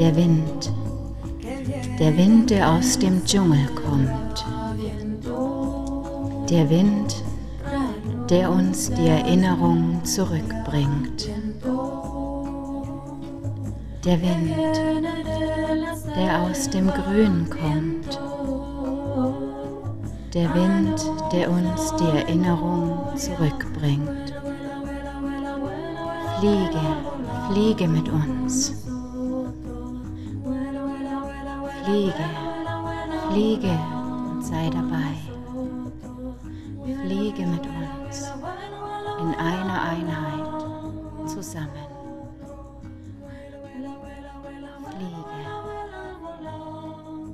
Der Wind, der Wind, der aus dem Dschungel kommt. Der Wind, der uns die Erinnerung zurückbringt. Der Wind, der aus dem Grün kommt. Der Wind, der uns die Erinnerung zurückbringt. Fliege, fliege mit uns. Fliege, fliege und sei dabei. Fliege mit uns in einer Einheit zusammen. Fliege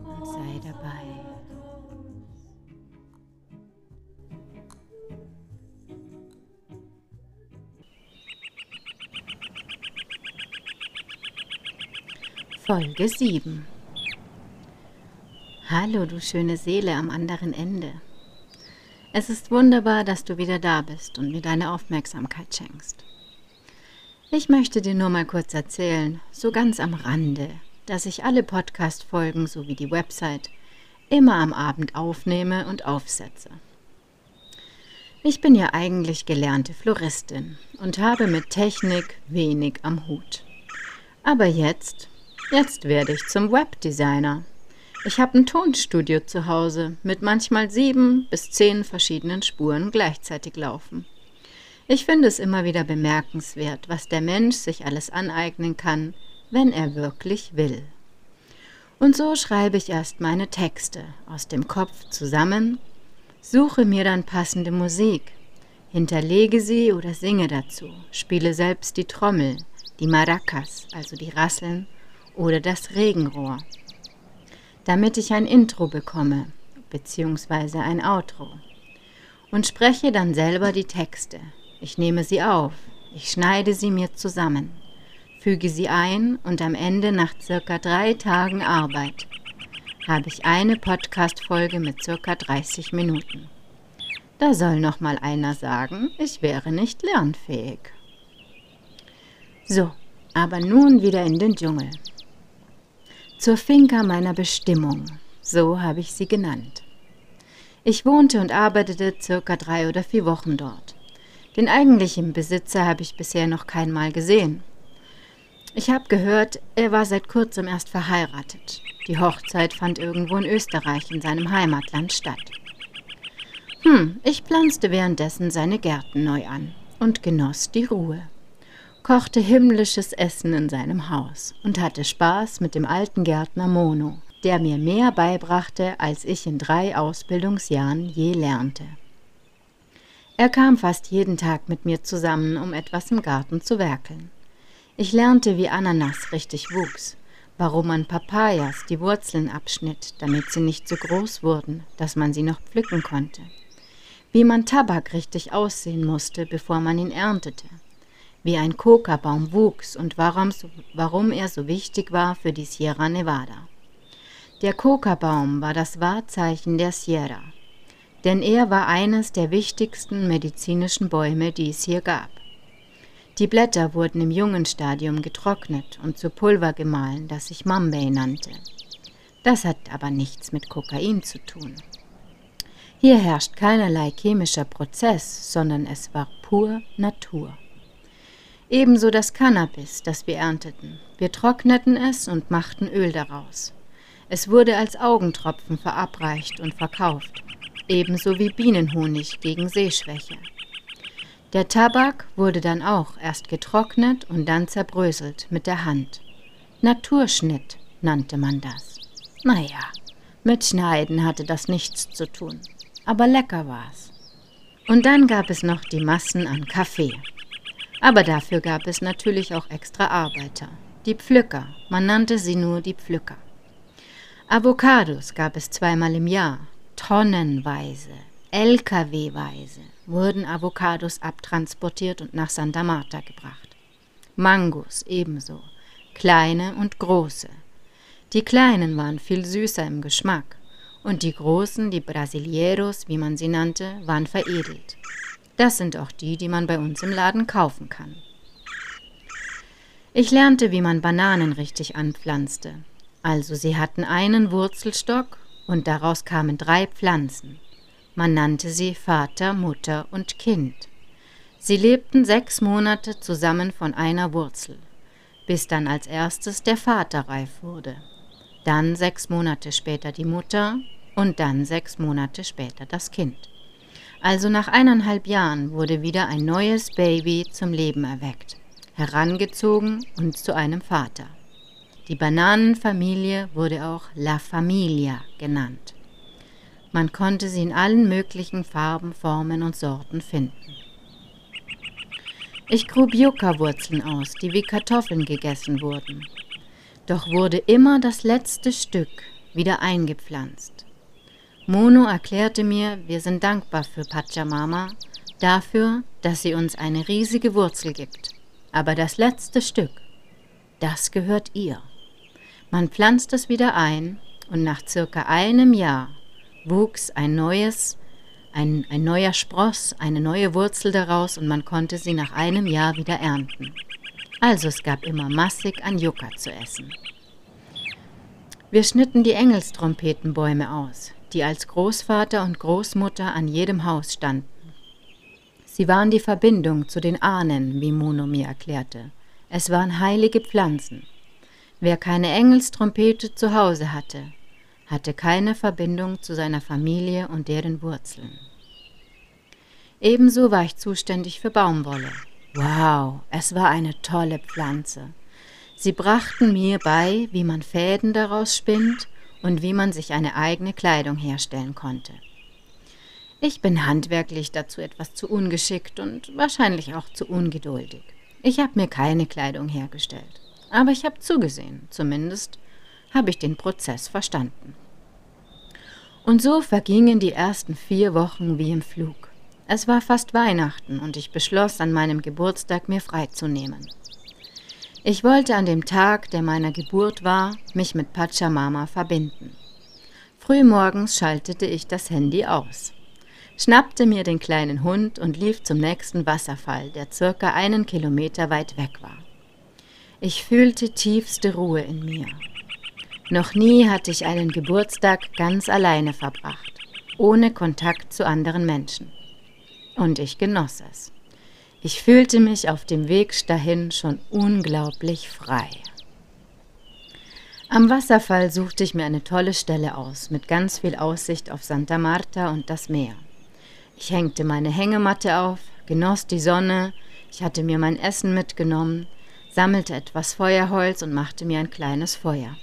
und sei dabei. Folge 7 Hallo, du schöne Seele am anderen Ende. Es ist wunderbar, dass du wieder da bist und mir deine Aufmerksamkeit schenkst. Ich möchte dir nur mal kurz erzählen, so ganz am Rande, dass ich alle Podcast-Folgen sowie die Website immer am Abend aufnehme und aufsetze. Ich bin ja eigentlich gelernte Floristin und habe mit Technik wenig am Hut. Aber jetzt Jetzt werde ich zum Webdesigner. Ich habe ein Tonstudio zu Hause mit manchmal sieben bis zehn verschiedenen Spuren gleichzeitig laufen. Ich finde es immer wieder bemerkenswert, was der Mensch sich alles aneignen kann, wenn er wirklich will. Und so schreibe ich erst meine Texte aus dem Kopf zusammen, suche mir dann passende Musik, hinterlege sie oder singe dazu, spiele selbst die Trommel, die Maracas, also die Rasseln, oder das Regenrohr, damit ich ein Intro bekomme bzw. ein Outro und spreche dann selber die Texte. Ich nehme sie auf, ich schneide sie mir zusammen, füge sie ein und am Ende nach circa drei Tagen Arbeit habe ich eine Podcast-Folge mit circa 30 Minuten. Da soll noch mal einer sagen, ich wäre nicht lernfähig. So, aber nun wieder in den Dschungel. Zur Finca meiner Bestimmung, so habe ich sie genannt. Ich wohnte und arbeitete circa drei oder vier Wochen dort. Den eigentlichen Besitzer habe ich bisher noch keinmal gesehen. Ich habe gehört, er war seit kurzem erst verheiratet. Die Hochzeit fand irgendwo in Österreich in seinem Heimatland statt. Hm, ich pflanzte währenddessen seine Gärten neu an und genoss die Ruhe kochte himmlisches Essen in seinem Haus und hatte Spaß mit dem alten Gärtner Mono, der mir mehr beibrachte, als ich in drei Ausbildungsjahren je lernte. Er kam fast jeden Tag mit mir zusammen, um etwas im Garten zu werkeln. Ich lernte, wie Ananas richtig wuchs, warum man Papayas die Wurzeln abschnitt, damit sie nicht so groß wurden, dass man sie noch pflücken konnte, wie man Tabak richtig aussehen musste, bevor man ihn erntete, wie ein Kokabaum wuchs und warum, warum er so wichtig war für die Sierra Nevada. Der Kokabaum war das Wahrzeichen der Sierra, denn er war eines der wichtigsten medizinischen Bäume, die es hier gab. Die Blätter wurden im jungen Stadium getrocknet und zu Pulver gemahlen, das sich Mambay nannte. Das hat aber nichts mit Kokain zu tun. Hier herrscht keinerlei chemischer Prozess, sondern es war pur Natur. Ebenso das Cannabis, das wir ernteten. Wir trockneten es und machten Öl daraus. Es wurde als Augentropfen verabreicht und verkauft, ebenso wie Bienenhonig gegen Sehschwäche. Der Tabak wurde dann auch erst getrocknet und dann zerbröselt mit der Hand. Naturschnitt nannte man das. Naja, mit Schneiden hatte das nichts zu tun, aber lecker war's. Und dann gab es noch die Massen an Kaffee. Aber dafür gab es natürlich auch extra Arbeiter. Die Pflücker, man nannte sie nur die Pflücker. Avocados gab es zweimal im Jahr, tonnenweise, LKW-weise wurden Avocados abtransportiert und nach Santa Marta gebracht. Mangos ebenso, kleine und große. Die kleinen waren viel süßer im Geschmack und die großen, die Brasileros, wie man sie nannte, waren veredelt. Das sind auch die, die man bei uns im Laden kaufen kann. Ich lernte, wie man Bananen richtig anpflanzte. Also sie hatten einen Wurzelstock und daraus kamen drei Pflanzen. Man nannte sie Vater, Mutter und Kind. Sie lebten sechs Monate zusammen von einer Wurzel, bis dann als erstes der Vater reif wurde, dann sechs Monate später die Mutter und dann sechs Monate später das Kind. Also nach eineinhalb Jahren wurde wieder ein neues Baby zum Leben erweckt, herangezogen und zu einem Vater. Die Bananenfamilie wurde auch La Familia genannt. Man konnte sie in allen möglichen Farben, Formen und Sorten finden. Ich grub Yucca-Wurzeln aus, die wie Kartoffeln gegessen wurden. Doch wurde immer das letzte Stück wieder eingepflanzt. Mono erklärte mir, wir sind dankbar für Pachamama, dafür, dass sie uns eine riesige Wurzel gibt. Aber das letzte Stück, das gehört ihr. Man pflanzt es wieder ein und nach circa einem Jahr wuchs ein neues, ein, ein neuer Spross, eine neue Wurzel daraus und man konnte sie nach einem Jahr wieder ernten. Also es gab immer massig an Yucca zu essen. Wir schnitten die Engelstrompetenbäume aus, die als Großvater und Großmutter an jedem Haus standen. Sie waren die Verbindung zu den Ahnen, wie Mono mir erklärte. Es waren heilige Pflanzen. Wer keine Engelstrompete zu Hause hatte, hatte keine Verbindung zu seiner Familie und deren Wurzeln. Ebenso war ich zuständig für Baumwolle. Wow, es war eine tolle Pflanze. Sie brachten mir bei, wie man Fäden daraus spinnt und wie man sich eine eigene Kleidung herstellen konnte. Ich bin handwerklich dazu etwas zu ungeschickt und wahrscheinlich auch zu ungeduldig. Ich habe mir keine Kleidung hergestellt, aber ich habe zugesehen, zumindest habe ich den Prozess verstanden. Und so vergingen die ersten vier Wochen wie im Flug. Es war fast Weihnachten und ich beschloss, an meinem Geburtstag mir freizunehmen. Ich wollte an dem Tag, der meiner Geburt war, mich mit Pachamama verbinden. Frühmorgens schaltete ich das Handy aus, schnappte mir den kleinen Hund und lief zum nächsten Wasserfall, der circa einen Kilometer weit weg war. Ich fühlte tiefste Ruhe in mir. Noch nie hatte ich einen Geburtstag ganz alleine verbracht, ohne Kontakt zu anderen Menschen. Und ich genoss es. Ich fühlte mich auf dem Weg dahin schon unglaublich frei. Am Wasserfall suchte ich mir eine tolle Stelle aus, mit ganz viel Aussicht auf Santa Marta und das Meer. Ich hängte meine Hängematte auf, genoss die Sonne, ich hatte mir mein Essen mitgenommen, sammelte etwas Feuerholz und machte mir ein kleines Feuer.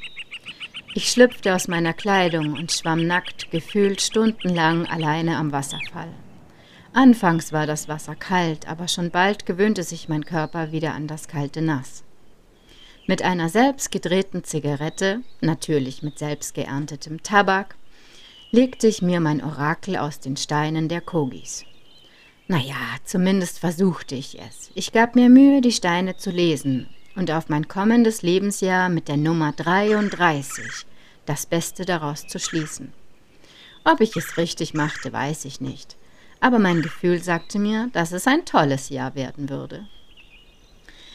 Ich schlüpfte aus meiner Kleidung und schwamm nackt, gefühlt stundenlang alleine am Wasserfall. Anfangs war das Wasser kalt, aber schon bald gewöhnte sich mein Körper wieder an das kalte Nass. Mit einer selbst gedrehten Zigarette, natürlich mit selbst geerntetem Tabak, legte ich mir mein Orakel aus den Steinen der Kogis. Naja, zumindest versuchte ich es. Ich gab mir Mühe, die Steine zu lesen und auf mein kommendes Lebensjahr mit der Nummer 33 das Beste daraus zu schließen. Ob ich es richtig machte, weiß ich nicht, aber mein Gefühl sagte mir, dass es ein tolles Jahr werden würde.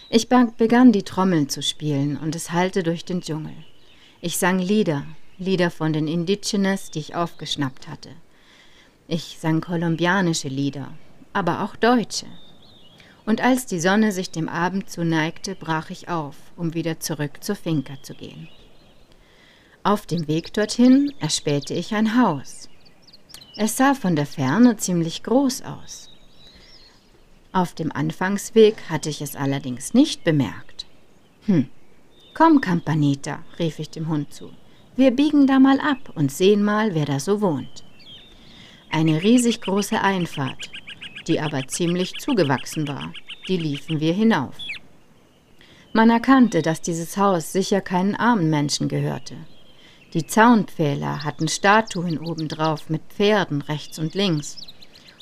Ich begann die Trommeln zu spielen und es hallte durch den Dschungel. Ich sang Lieder, Lieder von den Indigenes, die ich aufgeschnappt hatte. Ich sang kolumbianische Lieder, aber auch deutsche. Und als die Sonne sich dem Abend zuneigte, brach ich auf, um wieder zurück zur Finca zu gehen. Auf dem Weg dorthin erspähte ich ein Haus. Es sah von der Ferne ziemlich groß aus. Auf dem Anfangsweg hatte ich es allerdings nicht bemerkt. Hm, komm, Campanita, rief ich dem Hund zu. Wir biegen da mal ab und sehen mal, wer da so wohnt. Eine riesig große Einfahrt, die aber ziemlich zugewachsen war. Die liefen wir hinauf. Man erkannte, dass dieses Haus sicher keinen armen Menschen gehörte. Die Zaunpfähler hatten Statuen obendrauf mit Pferden rechts und links.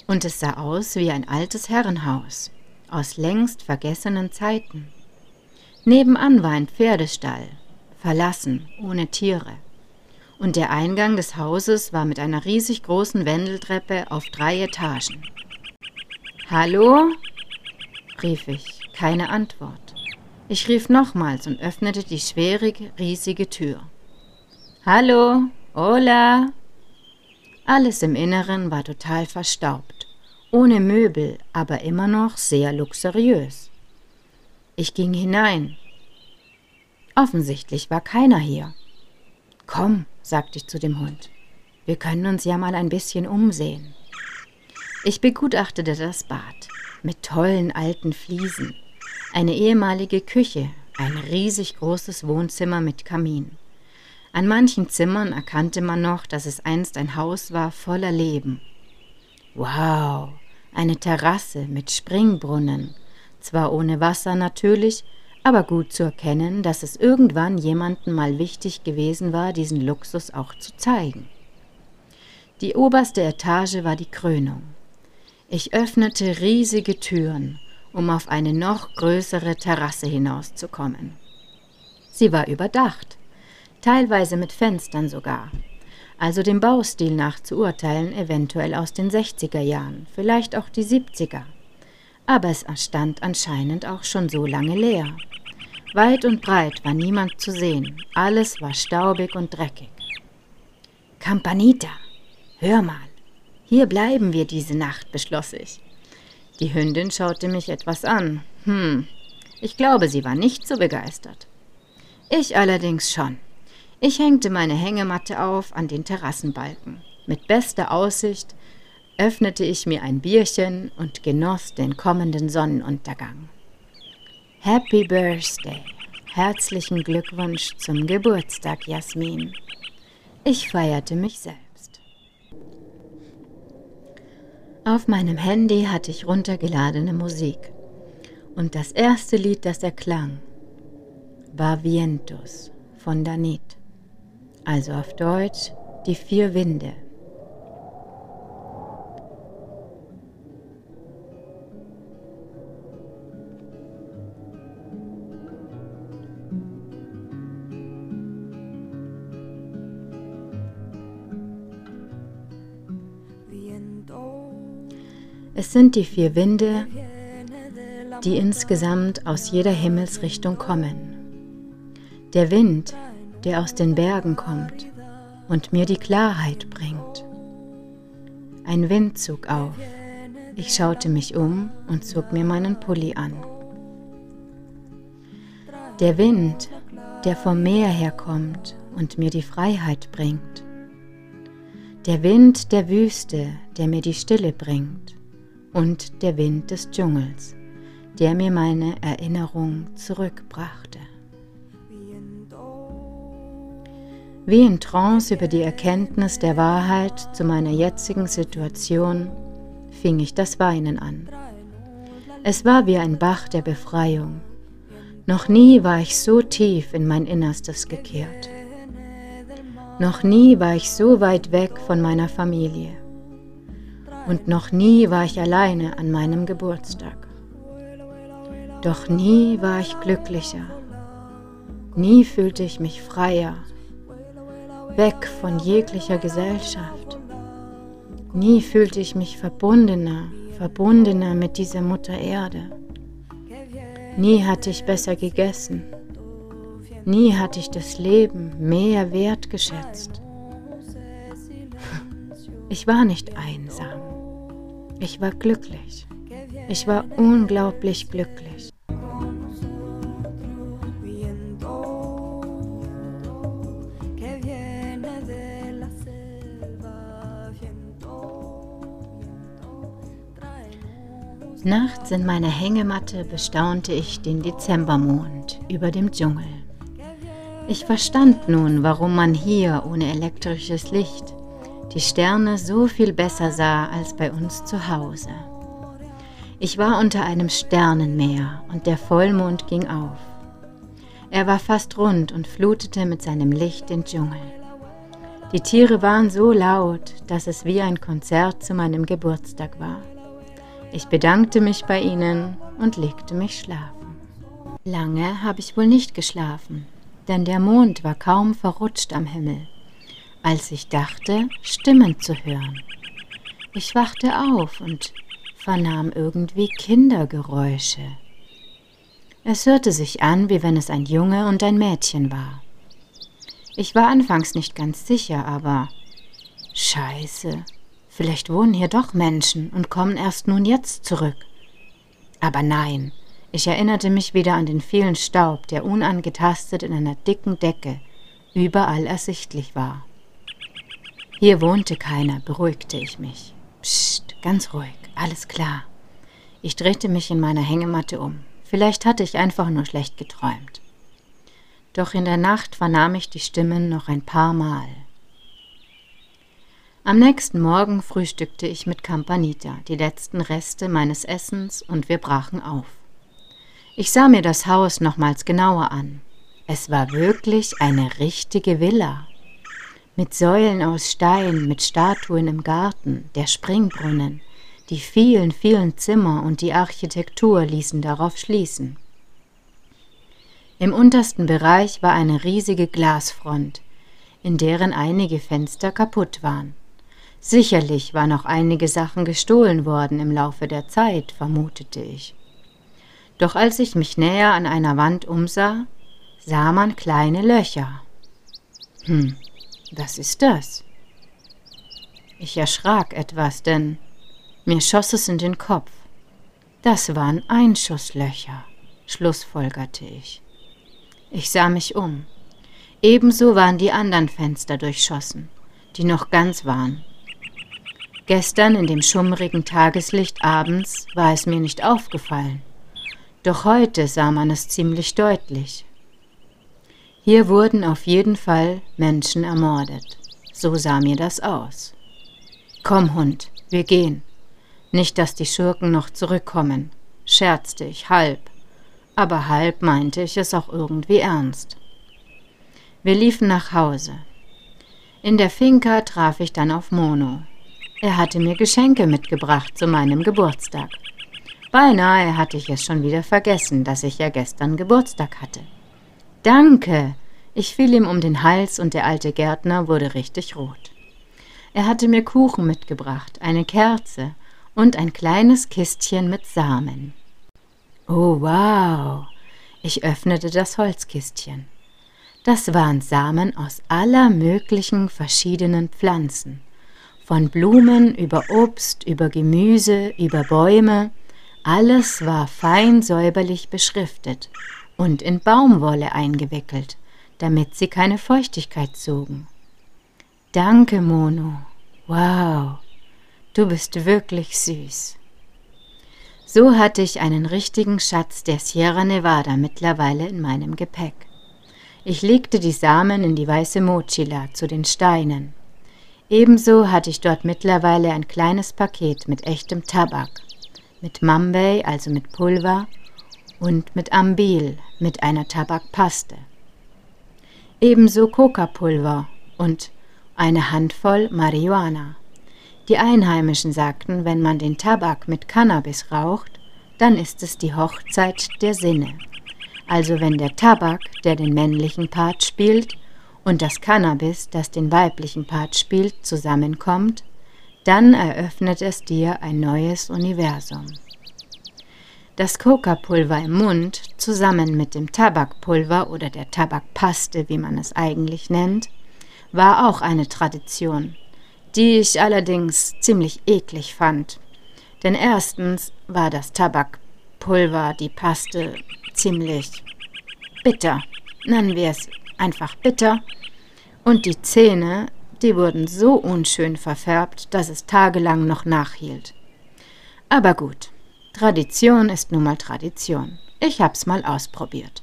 Und es sah aus wie ein altes Herrenhaus aus längst vergessenen Zeiten. Nebenan war ein Pferdestall, verlassen, ohne Tiere. Und der Eingang des Hauses war mit einer riesig großen Wendeltreppe auf drei Etagen. Hallo? rief ich, keine Antwort. Ich rief nochmals und öffnete die schwere, riesige Tür. Hallo, hola. Alles im Inneren war total verstaubt, ohne Möbel, aber immer noch sehr luxuriös. Ich ging hinein. Offensichtlich war keiner hier. Komm, sagte ich zu dem Hund, wir können uns ja mal ein bisschen umsehen. Ich begutachtete das Bad mit tollen alten Fliesen, eine ehemalige Küche, ein riesig großes Wohnzimmer mit Kamin. An manchen Zimmern erkannte man noch, dass es einst ein Haus war voller Leben. Wow, eine Terrasse mit Springbrunnen, zwar ohne Wasser natürlich, aber gut zu erkennen, dass es irgendwann jemandem mal wichtig gewesen war, diesen Luxus auch zu zeigen. Die oberste Etage war die Krönung. Ich öffnete riesige Türen, um auf eine noch größere Terrasse hinauszukommen. Sie war überdacht teilweise mit Fenstern sogar. Also dem Baustil nach zu urteilen, eventuell aus den 60er Jahren, vielleicht auch die 70er. Aber es stand anscheinend auch schon so lange leer. Weit und breit war niemand zu sehen, alles war staubig und dreckig. Campanita, hör mal, hier bleiben wir diese Nacht, beschloss ich. Die Hündin schaute mich etwas an. Hm, ich glaube, sie war nicht so begeistert. Ich allerdings schon. Ich hängte meine Hängematte auf an den Terrassenbalken. Mit bester Aussicht öffnete ich mir ein Bierchen und genoss den kommenden Sonnenuntergang. Happy Birthday! Herzlichen Glückwunsch zum Geburtstag, Jasmin. Ich feierte mich selbst. Auf meinem Handy hatte ich runtergeladene Musik. Und das erste Lied, das erklang, war Vientos von Danit also auf Deutsch die vier Winde. Es sind die vier Winde, die insgesamt aus jeder Himmelsrichtung kommen. Der Wind der aus den Bergen kommt und mir die Klarheit bringt. Ein Wind zog auf. Ich schaute mich um und zog mir meinen Pulli an. Der Wind, der vom Meer herkommt und mir die Freiheit bringt. Der Wind der Wüste, der mir die Stille bringt. Und der Wind des Dschungels, der mir meine Erinnerung zurückbrachte. Wie in Trance über die Erkenntnis der Wahrheit zu meiner jetzigen Situation fing ich das Weinen an. Es war wie ein Bach der Befreiung. Noch nie war ich so tief in mein Innerstes gekehrt. Noch nie war ich so weit weg von meiner Familie. Und noch nie war ich alleine an meinem Geburtstag. Doch nie war ich glücklicher. Nie fühlte ich mich freier weg von jeglicher Gesellschaft. Nie fühlte ich mich verbundener, verbundener mit dieser Mutter Erde. Nie hatte ich besser gegessen. Nie hatte ich das Leben mehr wertgeschätzt. Ich war nicht einsam. Ich war glücklich. Ich war unglaublich glücklich. Nachts in meiner Hängematte bestaunte ich den Dezembermond über dem Dschungel. Ich verstand nun, warum man hier ohne elektrisches Licht die Sterne so viel besser sah als bei uns zu Hause. Ich war unter einem Sternenmeer und der Vollmond ging auf. Er war fast rund und flutete mit seinem Licht den Dschungel. Die Tiere waren so laut, dass es wie ein Konzert zu meinem Geburtstag war. Ich bedankte mich bei ihnen und legte mich schlafen. Lange habe ich wohl nicht geschlafen, denn der Mond war kaum verrutscht am Himmel, als ich dachte, Stimmen zu hören. Ich wachte auf und vernahm irgendwie Kindergeräusche. Es hörte sich an, wie wenn es ein Junge und ein Mädchen war. Ich war anfangs nicht ganz sicher, aber Scheiße, vielleicht wohnen hier doch Menschen und kommen erst nun jetzt zurück. Aber nein, ich erinnerte mich wieder an den vielen Staub, der unangetastet in einer dicken Decke überall ersichtlich war. Hier wohnte keiner, beruhigte ich mich. Psst, ganz ruhig, alles klar. Ich drehte mich in meiner Hängematte um. Vielleicht hatte ich einfach nur schlecht geträumt. Doch in der Nacht vernahm ich die Stimmen noch ein paar Mal. Am nächsten Morgen frühstückte ich mit Campanita die letzten Reste meines Essens und wir brachen auf. Ich sah mir das Haus nochmals genauer an. Es war wirklich eine richtige Villa. Mit Säulen aus Stein, mit Statuen im Garten, der Springbrunnen, die vielen, vielen Zimmer und die Architektur ließen darauf schließen. Im untersten Bereich war eine riesige Glasfront, in deren einige Fenster kaputt waren. Sicherlich waren auch einige Sachen gestohlen worden im Laufe der Zeit, vermutete ich. Doch als ich mich näher an einer Wand umsah, sah man kleine Löcher. Hm, was ist das? Ich erschrak etwas, denn mir schoss es in den Kopf. Das waren Einschusslöcher, schlussfolgerte ich. Ich sah mich um. Ebenso waren die anderen Fenster durchschossen, die noch ganz waren. Gestern in dem schummrigen Tageslicht abends war es mir nicht aufgefallen. Doch heute sah man es ziemlich deutlich. Hier wurden auf jeden Fall Menschen ermordet. So sah mir das aus. Komm, Hund, wir gehen. Nicht, dass die Schurken noch zurückkommen, scherzte ich halb, aber halb meinte ich es auch irgendwie ernst. Wir liefen nach Hause. In der Finca traf ich dann auf Mono. Er hatte mir Geschenke mitgebracht zu meinem Geburtstag. Beinahe hatte ich es schon wieder vergessen, dass ich ja gestern Geburtstag hatte. Danke! Ich fiel ihm um den Hals und der alte Gärtner wurde richtig rot. Er hatte mir Kuchen mitgebracht, eine Kerze und ein kleines Kistchen mit Samen. Oh, wow! Ich öffnete das Holzkistchen. Das waren Samen aus aller möglichen verschiedenen Pflanzen. Von Blumen über Obst, über Gemüse, über Bäume. Alles war fein säuberlich beschriftet und in Baumwolle eingewickelt, damit sie keine Feuchtigkeit zogen. Danke, Mono. Wow, du bist wirklich süß. So hatte ich einen richtigen Schatz der Sierra Nevada mittlerweile in meinem Gepäck. Ich legte die Samen in die weiße Mochila zu den Steinen. Ebenso hatte ich dort mittlerweile ein kleines Paket mit echtem Tabak, mit Mambay, also mit Pulver, und mit Ambil, mit einer Tabakpaste. Ebenso Coca-Pulver und eine Handvoll Marihuana. Die Einheimischen sagten, wenn man den Tabak mit Cannabis raucht, dann ist es die Hochzeit der Sinne. Also wenn der Tabak, der den männlichen Part spielt, und das Cannabis, das den weiblichen Part spielt, zusammenkommt, dann eröffnet es dir ein neues Universum. Das Coca-Pulver im Mund zusammen mit dem Tabakpulver oder der Tabakpaste, wie man es eigentlich nennt, war auch eine Tradition, die ich allerdings ziemlich eklig fand. Denn erstens war das Tabakpulver, die Paste, ziemlich bitter, nennen wir es einfach bitter, und die Zähne, die wurden so unschön verfärbt, dass es tagelang noch nachhielt. Aber gut, Tradition ist nun mal Tradition. Ich hab's mal ausprobiert.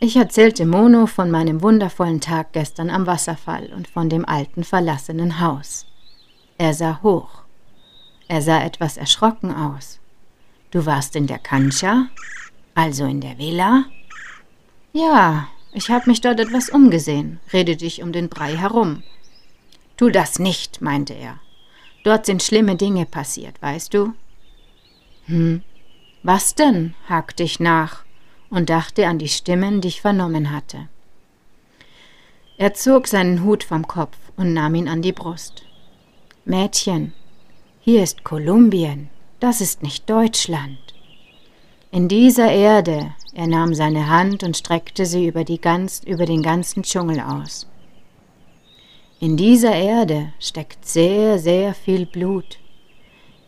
Ich erzählte Mono von meinem wundervollen Tag gestern am Wasserfall und von dem alten verlassenen Haus. Er sah hoch. Er sah etwas erschrocken aus. Du warst in der Cancha? Also in der Villa? Ja, ich habe mich dort etwas umgesehen, redete ich um den Brei herum. Tu das nicht, meinte er. Dort sind schlimme Dinge passiert, weißt du? Hm, was denn? hakte ich nach und dachte an die Stimmen, die ich vernommen hatte. Er zog seinen Hut vom Kopf und nahm ihn an die Brust. Mädchen, hier ist Kolumbien, das ist nicht Deutschland. In dieser Erde, er nahm seine Hand und streckte sie über, ganz, über den ganzen Dschungel aus. In dieser Erde steckt sehr, sehr viel Blut.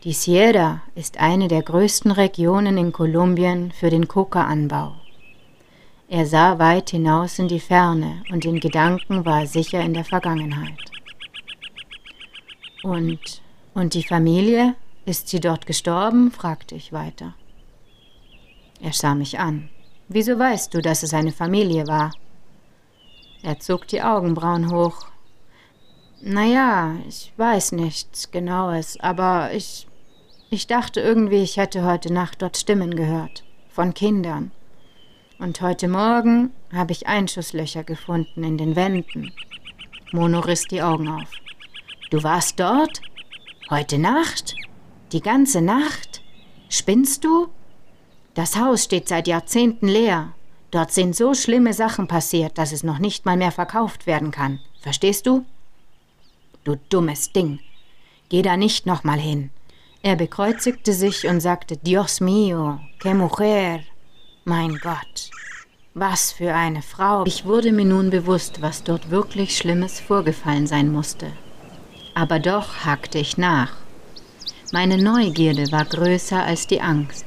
Die Sierra ist eine der größten Regionen in Kolumbien für den Coca-Anbau. Er sah weit hinaus in die Ferne und in Gedanken war er sicher in der Vergangenheit. Und, und die Familie? Ist sie dort gestorben? fragte ich weiter. Er sah mich an. Wieso weißt du, dass es eine Familie war? Er zog die Augenbrauen hoch. Naja, ich weiß nichts Genaues, aber ich. Ich dachte irgendwie, ich hätte heute Nacht dort Stimmen gehört. Von Kindern. Und heute Morgen habe ich Einschusslöcher gefunden in den Wänden. Mono riss die Augen auf. Du warst dort? Heute Nacht? Die ganze Nacht? Spinnst du? Das Haus steht seit Jahrzehnten leer. Dort sind so schlimme Sachen passiert, dass es noch nicht mal mehr verkauft werden kann. Verstehst du? Du dummes Ding. Geh da nicht nochmal hin. Er bekreuzigte sich und sagte, Dios mío, que mujer. Mein Gott, was für eine Frau. Ich wurde mir nun bewusst, was dort wirklich Schlimmes vorgefallen sein musste. Aber doch hakte ich nach. Meine Neugierde war größer als die Angst.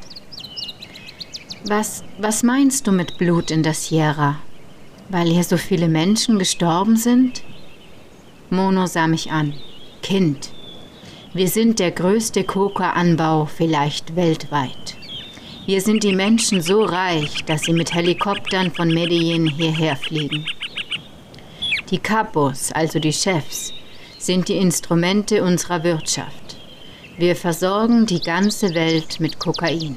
Was, was meinst du mit Blut in der Sierra? Weil hier so viele Menschen gestorben sind? Mono sah mich an. Kind, wir sind der größte Coca-Anbau vielleicht weltweit. Hier sind die Menschen so reich, dass sie mit Helikoptern von Medellin hierher fliegen. Die Capos, also die Chefs, sind die Instrumente unserer Wirtschaft. Wir versorgen die ganze Welt mit Kokain.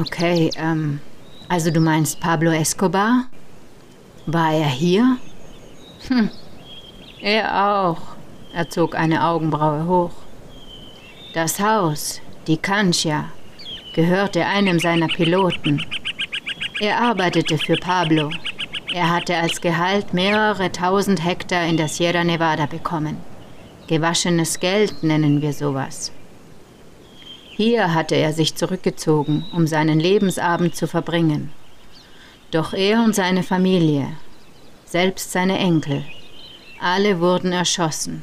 Okay, ähm, also du meinst Pablo Escobar? War er hier? Hm, er auch. Er zog eine Augenbraue hoch. Das Haus, die Cancha, gehörte einem seiner Piloten. Er arbeitete für Pablo. Er hatte als Gehalt mehrere tausend Hektar in der Sierra Nevada bekommen. Gewaschenes Geld nennen wir sowas. Hier hatte er sich zurückgezogen, um seinen Lebensabend zu verbringen. Doch er und seine Familie, selbst seine Enkel, alle wurden erschossen,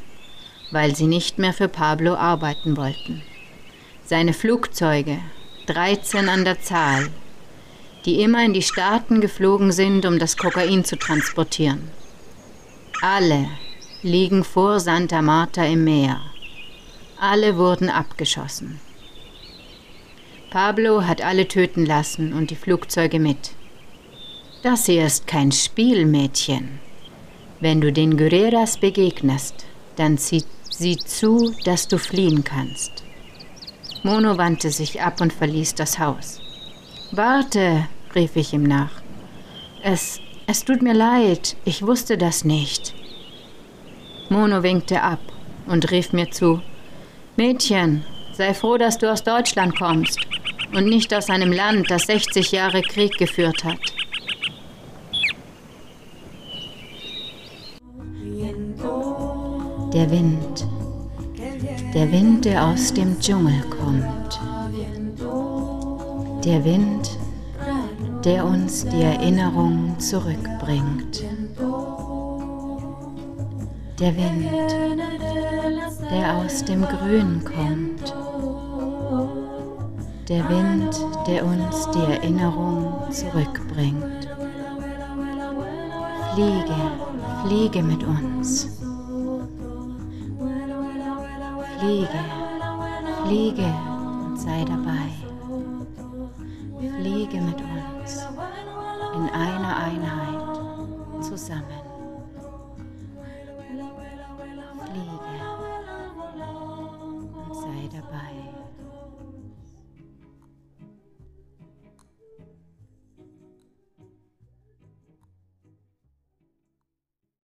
weil sie nicht mehr für Pablo arbeiten wollten. Seine Flugzeuge, 13 an der Zahl, die immer in die Staaten geflogen sind, um das Kokain zu transportieren. Alle liegen vor Santa Marta im Meer. Alle wurden abgeschossen. Pablo hat alle töten lassen und die Flugzeuge mit. Das hier ist kein Spiel, Mädchen. Wenn du den Guerreras begegnest, dann sieh, sieh zu, dass du fliehen kannst. Mono wandte sich ab und verließ das Haus. Warte, rief ich ihm nach. Es, es tut mir leid, ich wusste das nicht. Mono winkte ab und rief mir zu, Mädchen, sei froh, dass du aus Deutschland kommst und nicht aus einem Land, das 60 Jahre Krieg geführt hat. Der Wind der Wind, der aus dem Dschungel kommt. Der Wind, der uns die Erinnerung zurückbringt. Der Wind, der aus dem Grün kommt. Der Wind, der uns die Erinnerung zurückbringt. Fliege, fliege mit uns. Fliege, fliege und sei dabei.